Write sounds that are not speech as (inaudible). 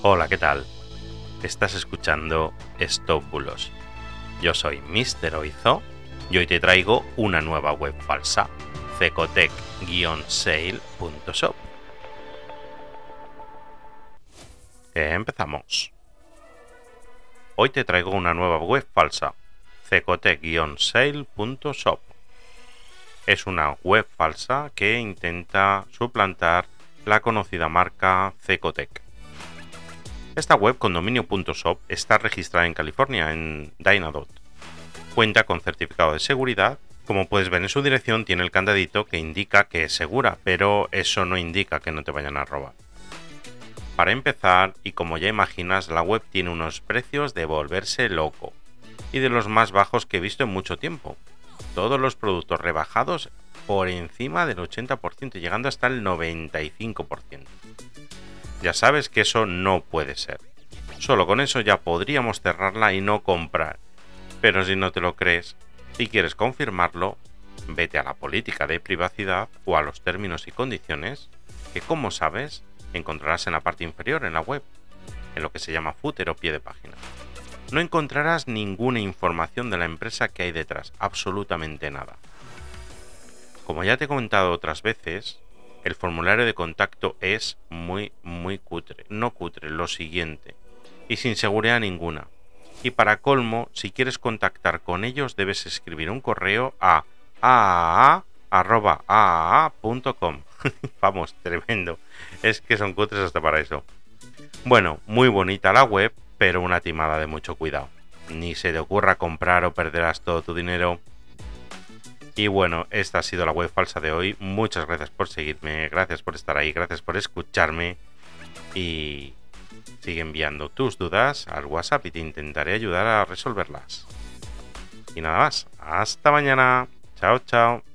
Hola, ¿qué tal? Estás escuchando Estópulos. Yo soy Mr. Oizo y hoy te traigo una nueva web falsa, cecotec-sale.shop. Empezamos. Hoy te traigo una nueva web falsa, cecotec-sale.shop. Es una web falsa que intenta suplantar la conocida marca Cecotec. Esta web con dominio.shop está registrada en California, en Dynadot. Cuenta con certificado de seguridad. Como puedes ver en su dirección tiene el candadito que indica que es segura, pero eso no indica que no te vayan a robar. Para empezar, y como ya imaginas, la web tiene unos precios de volverse loco, y de los más bajos que he visto en mucho tiempo. Todos los productos rebajados por encima del 80%, llegando hasta el 95%. Ya sabes que eso no puede ser. Solo con eso ya podríamos cerrarla y no comprar. Pero si no te lo crees, si quieres confirmarlo, vete a la política de privacidad o a los términos y condiciones que, como sabes, encontrarás en la parte inferior en la web, en lo que se llama footer o pie de página. No encontrarás ninguna información de la empresa que hay detrás, absolutamente nada. Como ya te he comentado otras veces, el formulario de contacto es muy, muy cutre. No cutre, lo siguiente. Y sin seguridad ninguna. Y para colmo, si quieres contactar con ellos, debes escribir un correo a aaa.com. (laughs) Vamos, tremendo. Es que son cutres hasta para eso. Bueno, muy bonita la web, pero una timada de mucho cuidado. Ni se te ocurra comprar o perderás todo tu dinero. Y bueno, esta ha sido la web falsa de hoy. Muchas gracias por seguirme, gracias por estar ahí, gracias por escucharme. Y sigue enviando tus dudas al WhatsApp y te intentaré ayudar a resolverlas. Y nada más, hasta mañana. Chao, chao.